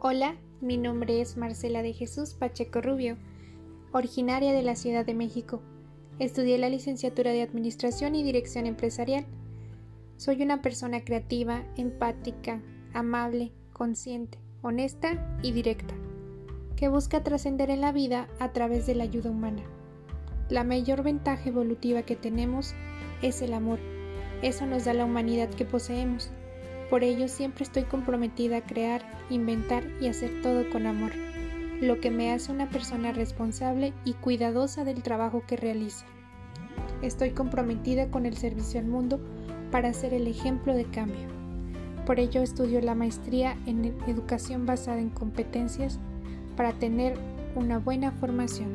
Hola, mi nombre es Marcela de Jesús Pacheco Rubio, originaria de la Ciudad de México. Estudié la licenciatura de Administración y Dirección Empresarial. Soy una persona creativa, empática, amable, consciente, honesta y directa, que busca trascender en la vida a través de la ayuda humana. La mayor ventaja evolutiva que tenemos es el amor. Eso nos da la humanidad que poseemos. Por ello siempre estoy comprometida a crear, inventar y hacer todo con amor, lo que me hace una persona responsable y cuidadosa del trabajo que realiza. Estoy comprometida con el servicio al mundo para ser el ejemplo de cambio. Por ello estudio la maestría en educación basada en competencias para tener una buena formación.